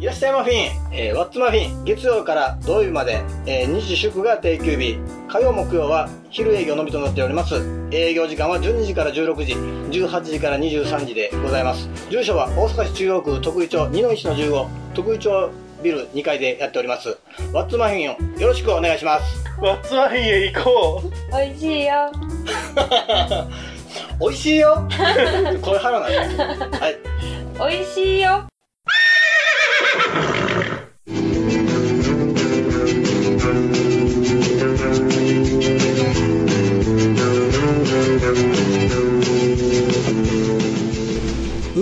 いらっしゃいマフィン、えー、ワッツマフィン、月曜から土曜日まで、えー、日祝が定休日、火曜木曜は昼営業のみとなっております。営業時間は12時から16時、18時から23時でございます。住所は大阪市中央区徳井町2の1の15、徳井町ビル2階でやっております。ワッツマフィンをよろしくお願いします。ワッツマフィンへ行こう美味しいよ。美味しいよ これ腹なんです。はい。美味しいよ。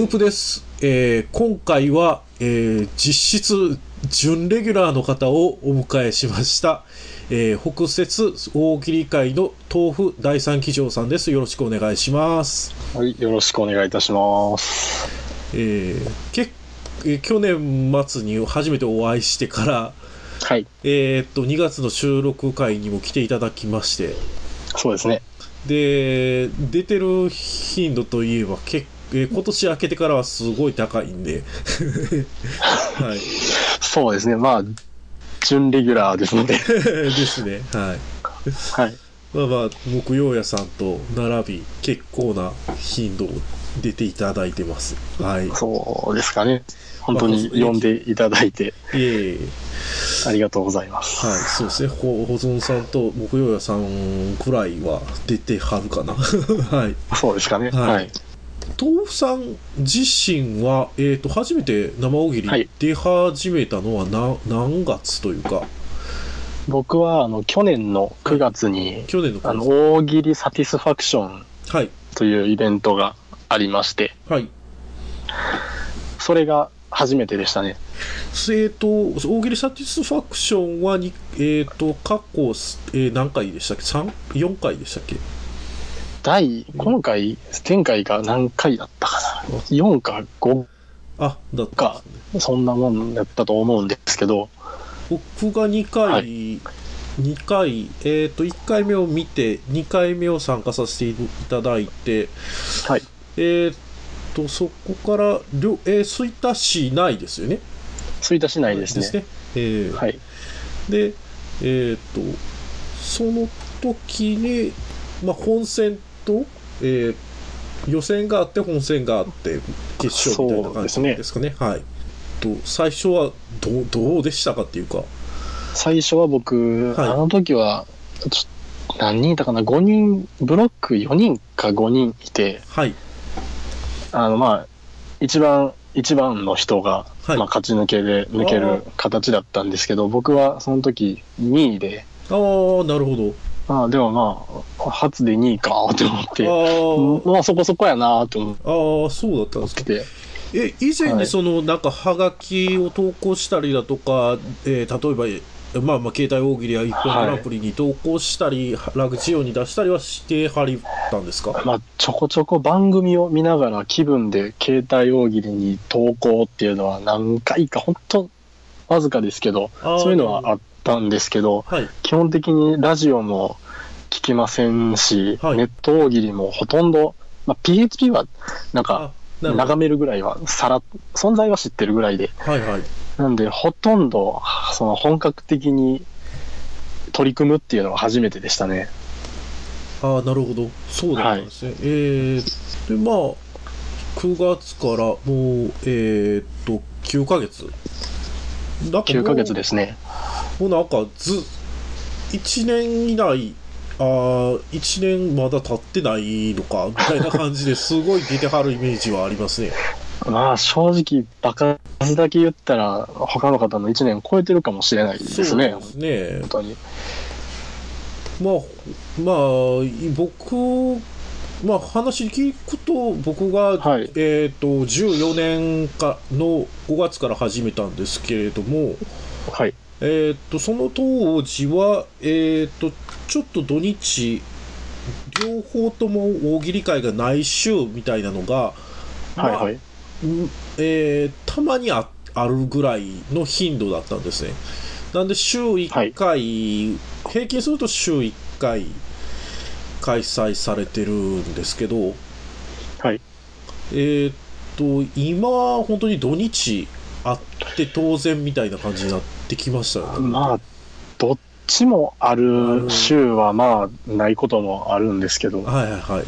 ウープです。えー今回は、えー実質準レギュラーの方をお迎えしました。えー北摂大喜利会の豆腐第三騎乗さんです。よろしくお願いします。はいよろしくお願いいたしますえーけえー去年末に初めてお会いしてから、はいえーっと、2月の収録会にも来ていただきまして、そうですねで、出てる頻度といえば、けえー今年明けてからはすごい高いんで、はい。そうですねまあ準レギュラーですので ですね。はい。はいまあまあ、木曜屋さんと並び、結構な頻度を出ていただいてます。はい。いそうですかね本当に呼んでいただいてえいえ。ありがとうございますはい、そうですね。ほ保存さんと木曜屋さんくらいは出てはるかな。はい。そうですかねはいはい豆腐さん自身は、えっ、と、初めて生大喜利はい。出始めたのはな、何月というか、僕はあの去年の9月に去年のあの大喜利サティスファクションはい。というイベントがありまして。はい。それが初めてでしたね。えっ、と、大喜利サティスファクションはに、えっ、と、過去、えー何回でしたっけ ?3、4回でしたっけ？第今回前回が何回だったかな？4か5あ、だったんかですね。そんなもんだったと思うんですけど。僕が2回、は2回、えっ、と、1回目を見て、2回目を参加させていただいて、はい。えっ、と、そこから、りょえー、吹田市内ですよね？吹田市内ですね。えー。はい。で、えっ、と、その時に、まあ、本戦と、えー予選があって、本戦があって、決勝みたいな感じですかね。はい。と、最初はどう、どうでしたかっていうか、最初は僕、はいあの時はちょ何人いたかな？5人ブロック4人か5人いてはい。あのまあ一番一番の人が、はいまあ、勝ち抜けで抜ける形だったんですけど僕はその時2位でああ、なるほど。まあでもまあ初で2位かと思って。あまあそこそこやなと思あ、ああ、そうだったんですか。って。てえ、以前はい。にその、なんか、はがきを投稿したりだとか、えー例えば、まあまあ、携帯大喜利や一本グランプリに投稿したり、ラグジオに出したりはしてはりたんですか？まあちょこちょこ番組を見ながら気分で携帯大喜利に投稿っていうのは何回か本当わずかですけどそういうのはあったんですけどはい。基本的にラジオも聞きませんし、はいネット大喜利もほとんど、まあ、PHP はなんか。眺めるぐらいはさら存在は知ってるぐらいではいはい。なんでほとんどその本格的に取り組むっていうのは初めてでしたねああ、なるほど。そうだったんですね。えー、で、まあ、9月からもう、えーっと、9ヶ月。なんかもう9ヶ月ですねもうなんかず、1年以内、ああ、1年まだ経ってないのか、みたいな感じですごい出てはるイメージはありますね。まあ正直バカ数だけ言ったら他の方の1年超えてるかもしれないですねそうですね本。当にまあ、まあ、い僕、まあ話聞くと、僕が、はい。えっ、と、14年かの5月から始めたんですけれども、はい。えっ、と、その当時は、えっ、と、ちょっと土日、両方とも大喜利会がない週みたいなのが、まあはい。はいうんえーたまにああるぐらいの頻度だったんですね。なんで週1回、平均すると週1回開催されてるんですけど、はいえーっと、今は本当に土日あって当然みたいな感じになってきましたよね。まあ、どっちもある週はまあ、ないこともあるんですけど、はいはいはい。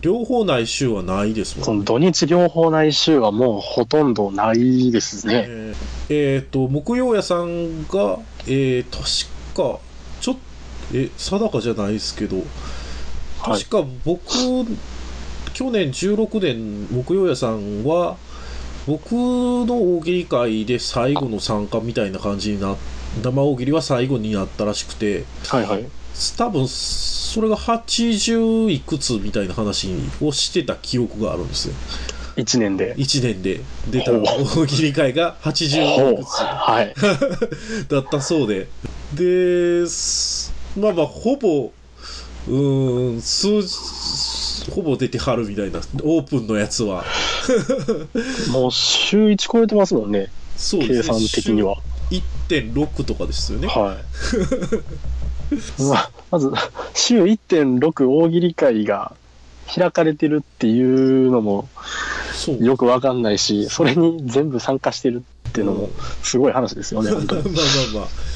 両方ない週はないですもんね。その土日両方ない週はもうほとんどないですね。えーえーと、木曜屋さんが、えー、確か、ちょっえ、定かじゃないですけど、はい確か僕、去年16年木曜屋さんは、僕の大喜利会で最後の参加みたいな感じになっ生大喜利は最後になったらしくて、はいはい。多分それが80いくつみたいな話をしてた記憶があるんですよ。1年で。1年で出たほう大喜利会が80ほいうくつはい。だったそうで。で、すまあまあ、ほぼ、うーん、数字、ほぼ出てはるみたいな、オープンのやつは。もう週1超えてますもんね、そうですね。計算的には。週1.6とかですよね。はい。まあ、まず、週1.6大喜利会が開かれてるっていうのも。よくわかんないし、それに全部参加してるっていうのもすごい話ですよね、本当 まあに。まあまあ。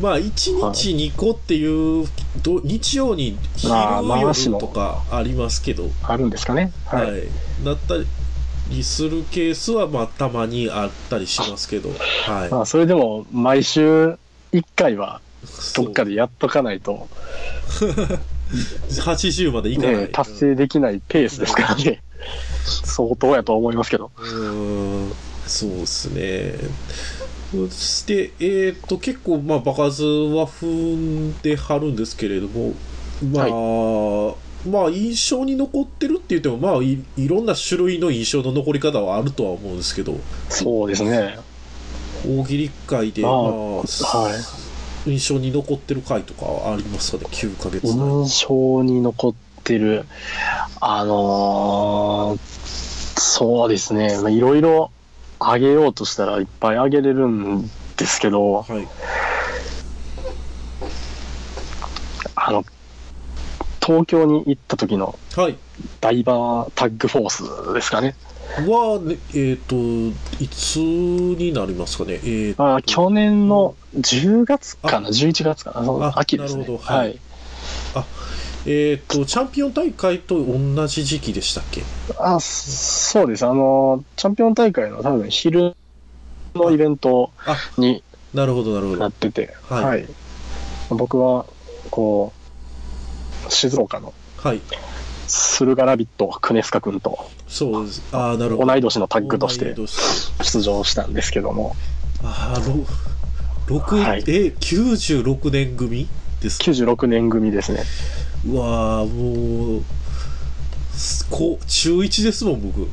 まあ、1日2個っていう、ど日曜に昼夜とかありますけど、あるんですかね。は。はいい。だったりするケースは、まあ、たまにあったりしますけど、はい。まあ、それでも毎週1回はどっかでやっとかないと、80までいかない。ね、達成できないペースですからね。相当やと思いますけど。うーん、そうですね。そして、えっ、と、結構、まあ、場数は踏んではるんですけれども、まあ、まあ、印象に残ってるって言っても、まあい、いろんな種類の印象の残り方はあるとは思うんですけど、そうですね。大喜利会で、まあまあ、はい。印象に残ってる回とかはありますかね、9ヶ月前。印象に残ってる、あのーそうですね、まあいろいろあげようとしたらいっぱいあげれるんですけど、はい。あの、東京に行った時のはい。ダイバータッグフォースですかね。は、ね、えっ、と、いつになりますかね？えーとあ去年の10月かな、11月かな、そのあ秋ですね。なるほどはいえっ、と、チャンピオン大会と同じ時期でしたっけ？あそうです。あの、チャンピオン大会の多分昼のイベントあ、になるほど、なるほど。なってて、はいはい。僕は、こう、静岡のはい。駿河ラビット、クネスカ君とそうです。ああ、なるほど。同い年のタッグとして出場したんですけども、ああ、ろ六はいえ、96年組ですか？96年組ですね。うわーもう、すこ中1ですもん、僕。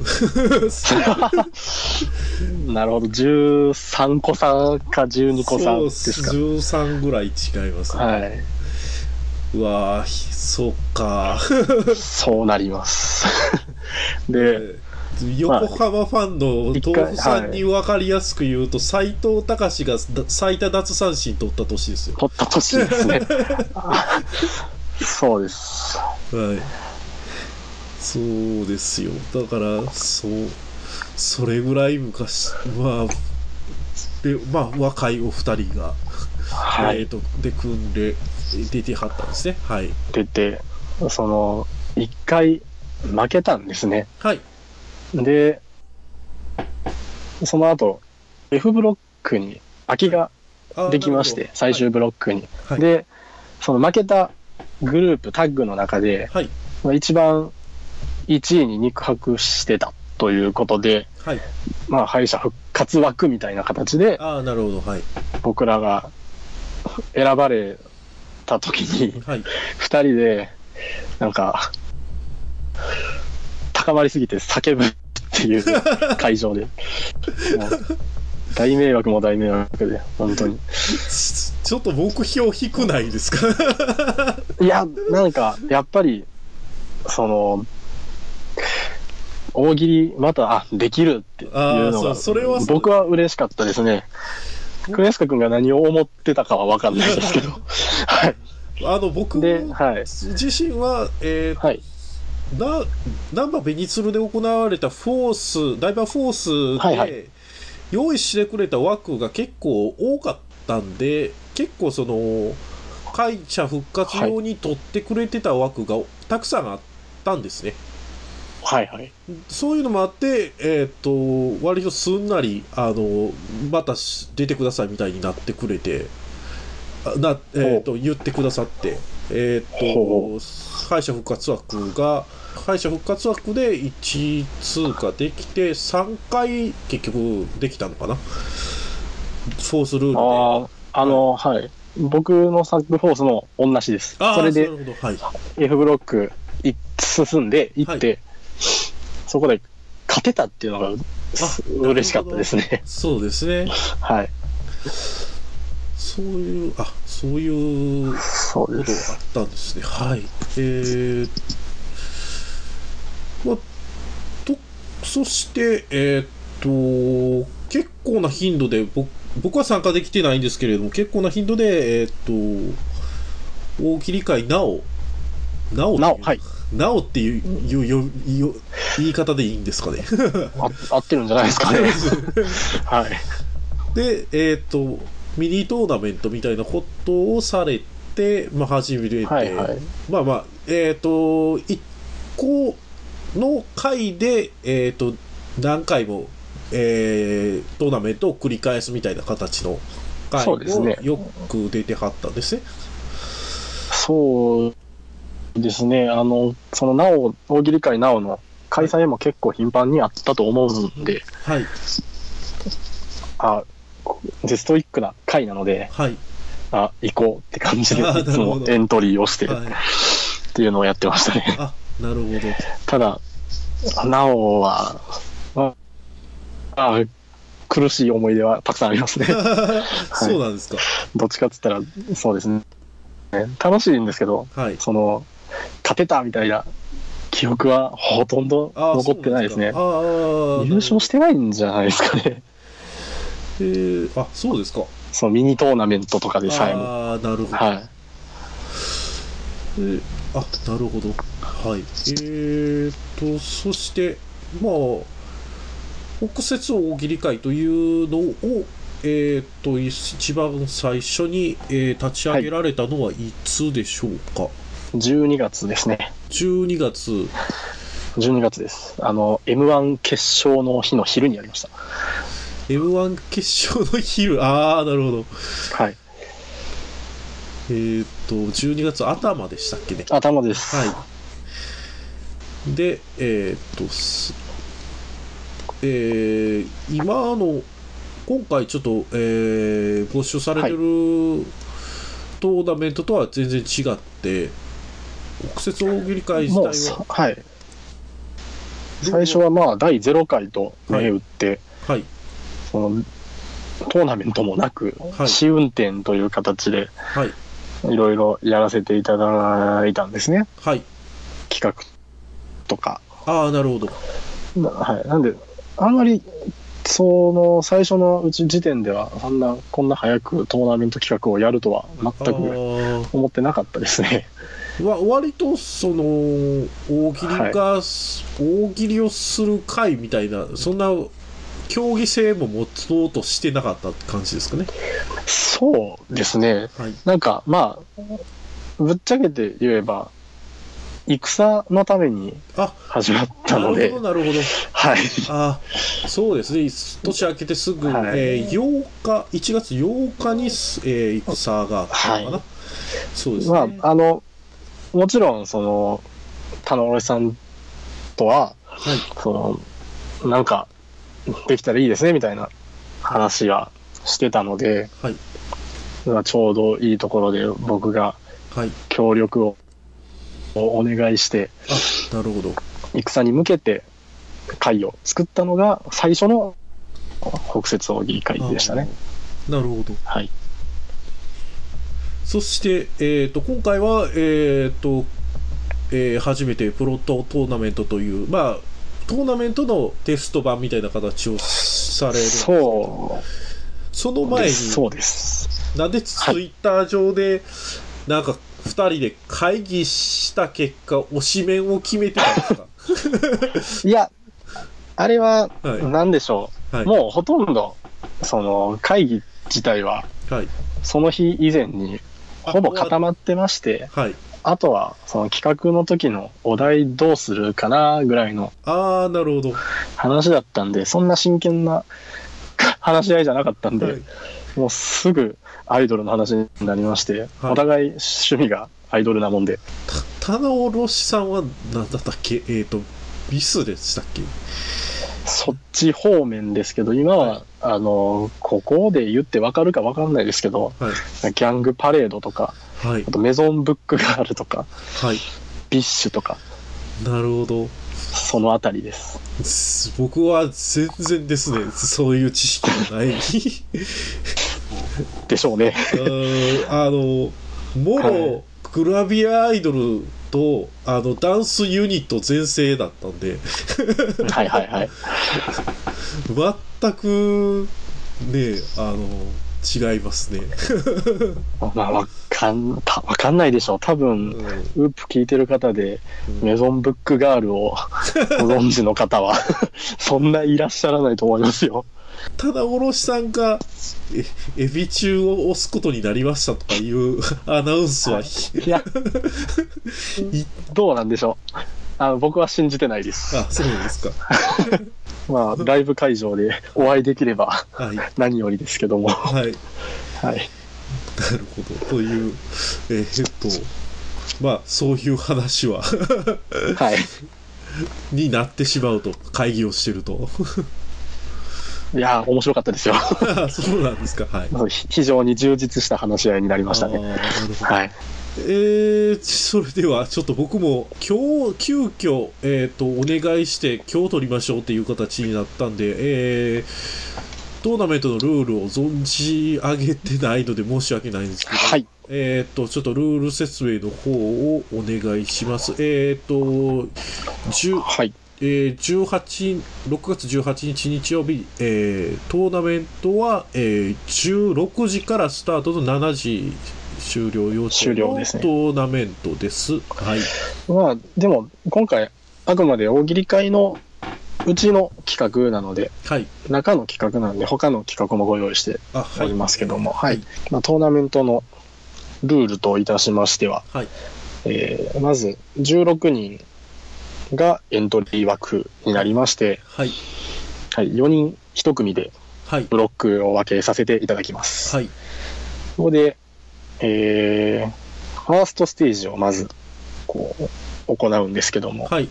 なるほど、13個差か12個差ですか。そう13ぐらい違います、ね。はい。うわーひそっか。そうなります。で、横浜ファンの豆腐さんに分かりやすく言うと、斎藤隆がだ最多奪三振取った年ですよ。取った年ですね。そうです。はい。そうですよ。だから、そう、それぐらい昔、まあ、で、まあ、若いお二人が、はい。えっと、で、組んで、出てはったんですね。はい。出て、その、一回負けたんですね。はい。で、その後、F ブロックに空きができまして、最終ブロックに。はい。で、その負けたグループ、タッグの中で、はい。まあ一番1位に肉薄してたということで、はい。まあ敗者復活枠みたいな形でああ、なるほど。はい。僕らが選ばれた時に、はい。二人で、なんか、高まりすぎて叫ぶっていう会場で。大迷惑も大迷惑で、本当に。ちょっと目標低ないですか？いや、なんか、やっぱり、その、大喜利、また、あ、できるっていうのがそれは僕は嬉しかったですね。クレスカ君が何を思ってたかは分かんないですけど。はい。あの、僕で、はい。自身は、えーはい。な、ナンバベニツルで行われたフォース、ダイバーフォースで、はいはい用意してくれた枠が結構多かったんで、結構その、会社復活用に取ってくれてた枠がたくさんあったんですね。はいはい。そういうのもあって、えっ、と、割とすんなり、あの、またし出てくださいみたいになってくれて、あな、えっ、と、言ってくださって、えっ、ほと、敗者復活枠が、敗者復活枠で1通過できて、3回結局できたのかなフォースルールで。ああ、あの、はい。僕のサックフォースも同じです。それでなるほど。はい。F ブロックい進んで行って、そこで勝てたっていうのが嬉しかったですね。そうですね。はい。そういう、あ、そういうことがあ。ったんですね。はい。えー、まあ、と、そして、えーっと、結構な頻度で、僕僕は参加できてないんですけれども、結構な頻度で、えーっと、大喜利会なお、なおなお、はい。なおっていういうよよ言い方でいいんですかね。あ合ってるんじゃないですかね。はい。で、えーっと、ミニトーナメントみたいなことをされて、まあ、始めて、はいはい。まあまあ、えっ、と、一個の回で、えっ、と、何回も、えートーナメントを繰り返すみたいな形の回をよく出てはったんですね。そうですね。あの、そのなお、大喜利会なおの開催も結構頻繁にあったと思うんで、はい、あ、でストイックな回なので、はい、あ、行こうって感じで、いつもエントリーをしてっはい。ていうのをやってましたね。あ、なるほど。ただ、なおは、まあ、あ苦しい思い出はたくさんありますね。そうなんですか。どっちかって言ったら、そうですね。楽しいんですけど、はい。その、勝てたみたいな記憶はほとんど残ってないですね。す優勝してないんじゃないですかね。えー、あ、そうですか。そのミニトーナメントとかでさえも。ああ、なるほど。はい。えーあ、なるほど。はい。えーと、そして、まあ、北節大喜利会というのを、えーと、一番最初に、えー立ち上げられたのはいつでしょうか、12月ですね。?12 月。12月です。あの、M1 決勝の日の昼にやりました。M1 決勝の昼。ああ、なるほど。はい。えーと、12月頭でしたっけね。頭です。はい。で、えーっと、すえー今の、今回ちょっと、えー募集されてるトーナメントとは全然違って、国設大喜利会自体は、さ、はい。最初はまあ、第0回と銘打って、はい、その、トーナメントもなく、はい試運転という形で、はい、いろいろやらせていただいたんですね。はい。企画とか。ああ、なるほど。なはい。なんで、あんまり、その、最初のうち時点では、そんな、こんな早くトーナメント企画をやるとは全あくー思ってなかったですね。わ割とその大喜利が、大喜利をする会みたいなそんな競技性も持とうとしてなかった感じですかね。そうですね。はい。なんか、まあ、ぶっちゃけて言えば、戦のためにあ始まったので。なるほど、なるほど。はい。あそうですね。年明けてすぐ、はい。えー8日1月8日にす、えー戦があったのかな、はそうですね、まあ、あの、もちろん、その、田之さんとは、はい。その、なんか、できたらいいですね、みたいな話はしてたので、はいまあちょうどいいところで僕がはい協力をお願いして、あなるほど戦に向けて会を作ったのが最初の北摂大喜利会でしたね。なるほどはい。そして、えー、と今回は、えーとえー初めてプロトトーナメントという、まあ、トーナメントのテスト版みたいな形をされるそうその前に。そうです。なんでツイッター上で、なんか2人で会議した結果推しメンを決めてたんですか？いや、あれは、はいなんでしょう。はい。もうほとんど、その会議自体は、はい。その日以前にほぼ固まってまして、はい。あとはその企画の時のお題どうするかなぐらいのああ、なるほど。話だったんで、そんな真剣な 話し合いじゃなかったんで、はい。もうすぐアイドルの話になりまして、はいお互い趣味がアイドルなもんで、棚卸さんは何だったっけ？えっ、と、 BiS でしたっけ？そっち方面ですけど、今は、あの、ここで言ってわかるかわかんないですけど、はい。ギャングパレードとか、はいあ。とメゾンブックガールとか、はい。 BiSH とか、なるほど。そのあたりです。す僕は全然ですね、そういう知識がない。でしょうね。あの、もろ、グラビアアイドルと、あの、ダンスユニット全盛だったんで、はいはいはい。全く、ね、あの、違いますね。まあ、わかん、たわかんないでしょう。多う分、んウープ聞いてる方で、うんメゾンブックガールをご存知の方は、そんないらっしゃらないと思いますよ。ただ、おろしさんが、え、エビ中を押すことになりましたとかいう アナウンスは、いや、どうなんでしょう。あの僕は信じてないです。あ、そうですか。まあ、ライブ会場で お会いできればはい。何よりですけども。はい。はい。なるほど。という、えーっと、まあ、そういう話は、はい。になってしまうと、会議をしてると。いや、面白かったですよ。あ そうなんですか。はい。ひ非常に充実した話し合いになりましたね。はい。えー、それでは、ちょっと僕も、今日、急遽、えーっと、お願いして、今日取りましょうっていう形になったんで、えー、トーナメントのルールを存じ上げてないので申し訳ないんですけど、はい。えーっと、ちょっとルール説明の方をお願いします。えーっと、10はい。えー、18 6月18日日曜日、えートーナメントは、えー16時からスタートの7時終了予定の終了ですねトーナメントです。はい。まあ、でも、今回、あくまで大喜利会のうちの企画なので、はい。中の企画なんで、他の企画もご用意して。おりますけども、はい。はいまあ、トーナメントのルールといたしましては、はい。えーまず、16人がエントリー枠になりまして、はい。はい、4人1組ではい。ブロックを分けさせていただきます。はい。そこで、えー、ファーストステージをまず、こう、行うんですけども、はい。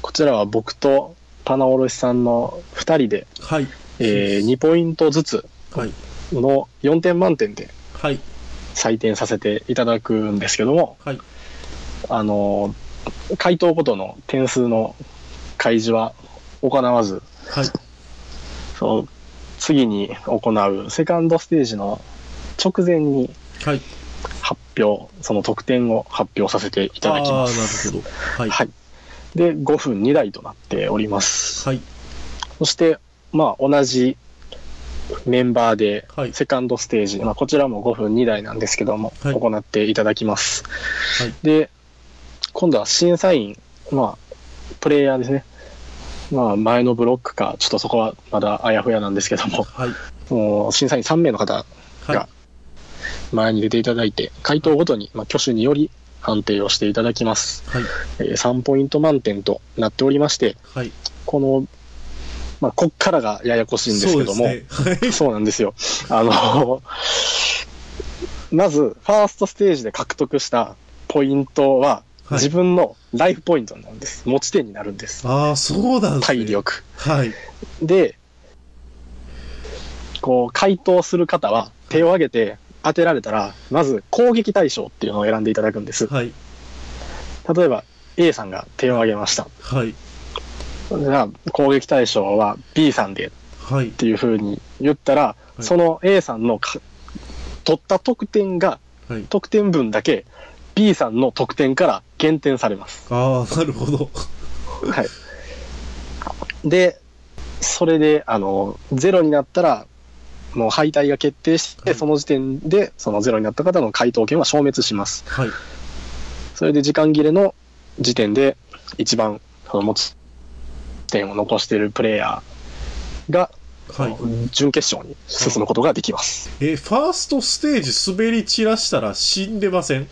こちらは僕と棚卸さんの2人で、はい。えー2ポイントずつはい。の4点満点ではい。採点させていただくんですけども、はい。あのー回答ごとの点数の開示は行わず、はい。その次に行うセカンドステージの直前にはい。発表、その得点を発表させていただきまあす。ーなるほど。はい。はい。で、5分2台となっております。はい。そして、まあ、同じメンバーで、はい。セカンドステージ、まあ、こちらも5分2台なんですけども、はい行っていただきます。はいで、今度は審査員、まあ、プレイヤーですね。まあ、前のブロックか、ちょっとそこはまだあやふやなんですけども、はい。もう審査員3名の方はいが。前に出ていただいて、回答ごとに、まあ、挙手により判定をしていただきます。はい。えー3ポイント満点となっておりまして、はい。この、まあ、こっからがややこしいんですけども、そうね。はい。そうなんですよ。あの、まず、ファーストステージで獲得したポイントは、はい自分のライフポイントなんです。持ち点になるんです。ああ、そうなんですね。体力。はい。で、こう、回答する方は手を挙げて当てられたら、まず攻撃対象っていうのを選んでいただくんです。はい。例えば、A さんが手を挙げました。はい。じゃあ、攻撃対象は B さんではいっ。ていうふうに言ったら、いその A さんのか取った得点が、はい。得点分だけ B さんの得点から減点されます。ああ、なるほど。はい。で、それで、あの、ゼロになったら、もう敗退が決定して、はいその時点で、そのゼロになった方の回答権は消滅します。はい。それで時間切れの時点で、一番、その持つ点を残しているプレイヤーが、はい準決勝に進むことができます。え、ファーストステージ滑り散らしたら死んでません？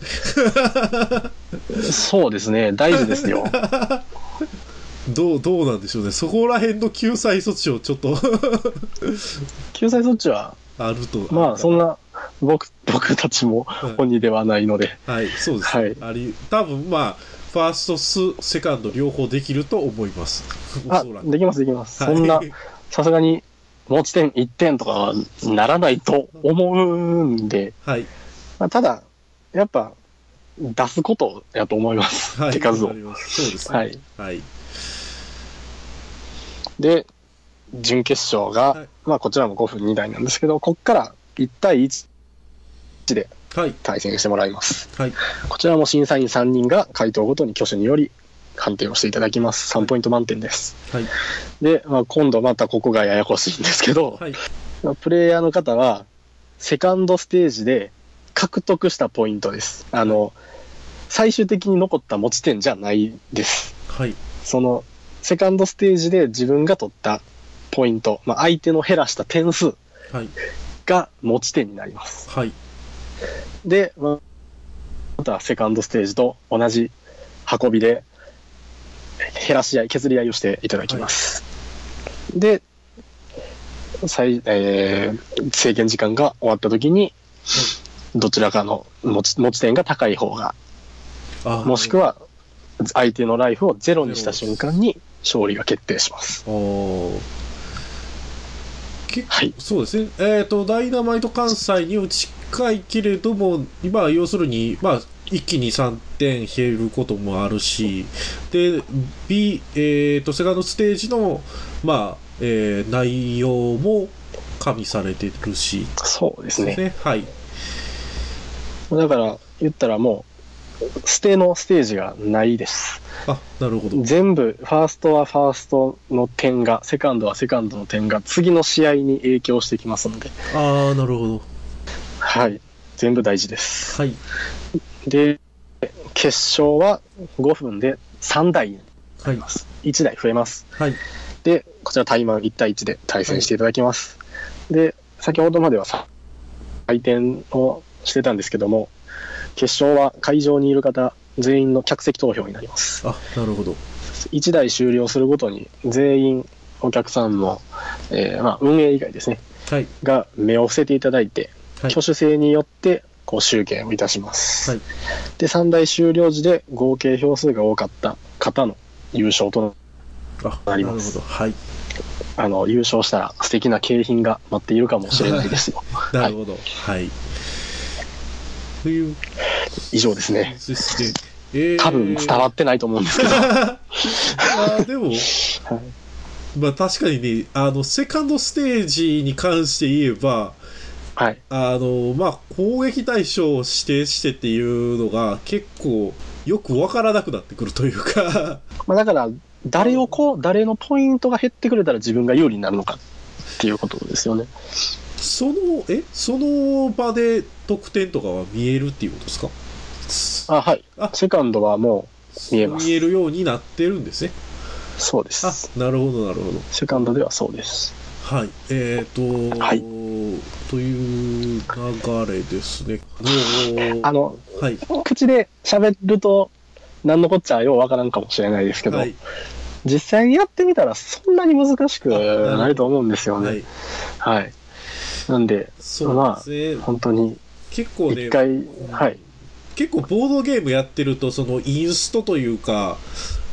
そうですね、大事ですよ。どう、どうなんでしょうね。そこら辺の救済措置をちょっと 救済措置は、あると。まあ、そんな、僕、僕たちもはい鬼ではないので、はい、そうです。はいあり、多分まあ、ファーストス、セカンド両方できると思います。おあそら、くできます、できます。はいそんな、さすがに、持ち点1点とかはならないと思うんで、はい。まあ、ただ、やっぱ、出すことやと思います。はい。手数をそうですね。はい。はい。で、準決勝が、はいまあ、こちらも5分2台なんですけど、こっから1対1ではい。対戦してもらいます。はい。こちらも審査員3人が回答ごとに挙手により判定をしていただきます。3ポイント満点です。はい。で、まあ、今度またここがややこしいんですけど、はい。まあプレイヤーの方は、セカンドステージで獲得したポイントです。あの、最終的に残った持ち点じゃないです。はい。その、セカンドステージで自分が取ったポイント、まあ、相手の減らした点数はい。が持ち点になります。はい。で、まあまたセカンドステージと同じ運びで、減らし合い、削り合いをしていただきます。で、最、えー制限時間が終わった時に、どちらかの持ち持ち点が高い方が、あもしくは相手のライフをゼロにした瞬間に勝利が決定します。はいそうですね。えっ、と、ダイナマイト関西には近いけれども、今は要するに、まあ、一気に3点減ることもあるし、で、B、えっ、と、セカンドステージの、まあ、えー内容も加味されてるし、そうですね。はい。だから、言ったらもう、ステのステージがないです。あ、なるほど。全部、ファーストはファーストの点が、セカンドはセカンドの点が、次の試合に影響してきますので、ああ、なるほど。はい。全部大事です。はい。で、決勝は5分で3台になはいりま。す。1台増えます。はい。で、こちら対マン1対1で対戦していただきます。で、先ほどまではさ回転をしてたんですけども、決勝は会場にいる方全員の客席投票になります。あ、なるほど。1台終了するごとに全員お客さんの、えーまあ、運営以外ですね、はい。が目を伏せていただいて、はい挙手制によってこう集計をいたします。はいで、3台終了時で合計票数が多かった方の優勝とあ、なりますなるほど。はい。あの、優勝したら素敵な景品が待っているかもしれないですよ。なるほど。はい。という、以上ですね。えー 多分伝わってないと思うんですけど。あーでも、はいまあ確かにね、あの、セカンドステージに関して言えば、はい。あの、まあ、攻撃対象を指定してっていうのが結構よくわからなくなってくるというか、まあ、だから、誰をこう、誰のポイントが減ってくれたら自分が有利になるのかっていうことですよね。その、え？その場で得点とかは見えるっていうことですか？あ、はい。あセカンドはも見えます見えるようになってるんですね。う、そうですあ。、なるほど、なるほど。セカンドではそうです。はい。えっ、と、はいという流れですね。もうあの、はい。口で喋ると、何のこっちゃようわからんかもしれないですけど、はい。実際にやってみたらそんなに難しくないと思うんですよはね。い。はい。なんで、そうですね。本当に結構ね一、回、はい。結構ボードゲームやってると、そのインストというか、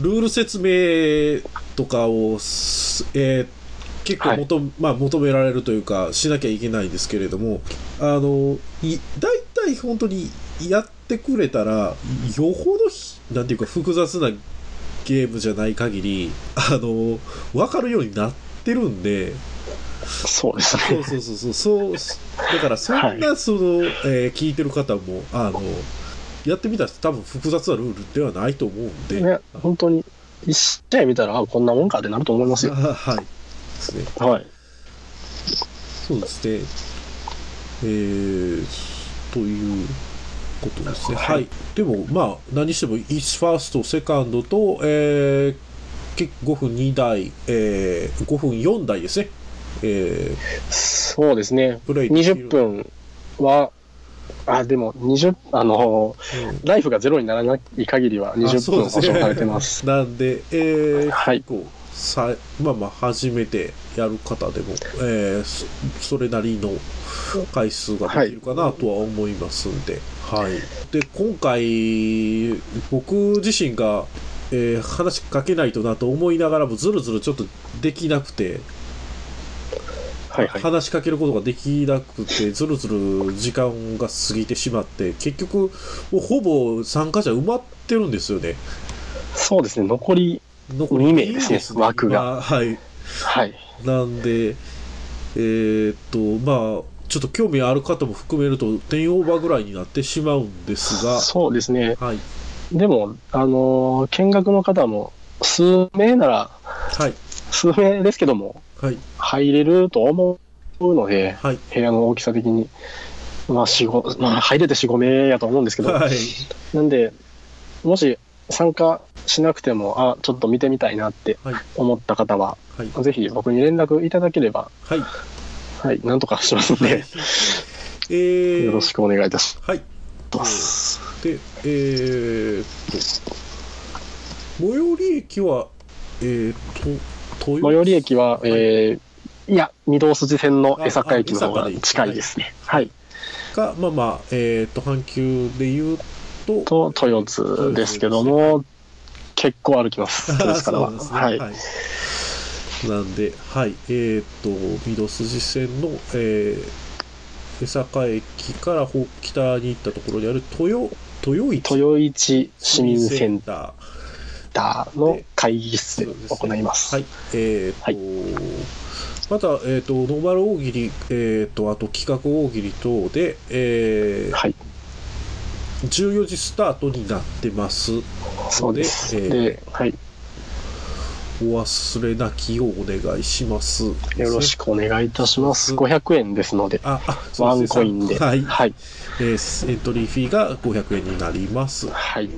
ルール説明とかをす、えー結構求,、まあ、求められるというか、しなきゃいけないんですけれども、あの、い大体本当にやってくれたら、よほどひ、なんていうか複雑なゲームじゃない限り、あの、わかるようになってるんで、そうですね。そうそうそうそうそうだからそんな、はいその、えー聞いてる方もあのやってみたら多分複雑なルールではないと思うんで、ね、本当に、一試合見たら、あこんなもんかってなると思いますよ。あはいですね。はい。そうですね。えー、ということですね。はい、でもまあ何しても1ファーストセカンドと、えー、結5分2台、えー、5分4台ですね。えそうですね。プレイできる20分は、あ、でも20、あの、ーうん。ライフがゼロにならない限りはあ20分保証されてます。なんで、えーはい。結構さまあまあ初めてやる方でも、えーそそれなりの回数ができるかなとは思いますんで、はい。で、今回、僕自身が、えー話しかけないとなと思いながらも、ずるずるちょっとできなくて、はいはい。話しかけることができなくて、ずるずる時間が過ぎてしまって、結局、もうほぼ参加者埋まってるんですよね。そうですね。残り、残二名ですね今枠がはい。はい。なんで、えーっと、まあ、ちょっと興味ある方も含めると、10オーバーぐらいになってしまうんですが、そうですね。はい。でも、あのー見学の方も、数名なら、はい。数名ですけども、はい。入れると思うので、はい。部屋の大きさ的に。まあ、四五、まあ、入れて4、5名やと思うんですけど、はい。なんで、もし参加しなくても、あ、ちょっと見てみたいなってはい。思った方は、はい。ぜひ僕に連絡いただければ、はい。はい、なんとかしますんはいで、。えー、よろしくお願いいたしはい。ます。で、えーっと、最寄り駅は、えーっと、豊最寄り駅は、えー、いや、御堂筋線の江坂駅の方が近いですね。はい。か、まあまあ、えーっと、阪急で言うと、と、豊津ですけども、結構歩きます。豊津からは。そうですねはい。なんで、はい、えーっと、御堂筋線の、えー、江坂駅からほ北に行ったところにある豊、豊市豊市市民センタターの会議室で行いまー。す。はい、えーっと、はいまた、えーっと、ノーマル大喜利、えーっと、あと企画大喜利等で、えーはい。14時スタートになってますそうです。えーで、はい。お忘れなきをお願いします。よろしくお願いいたします。500円ですので、あ、あ、ワンコインで。はい。はい。えーエントリーフィーが500円になります。はい。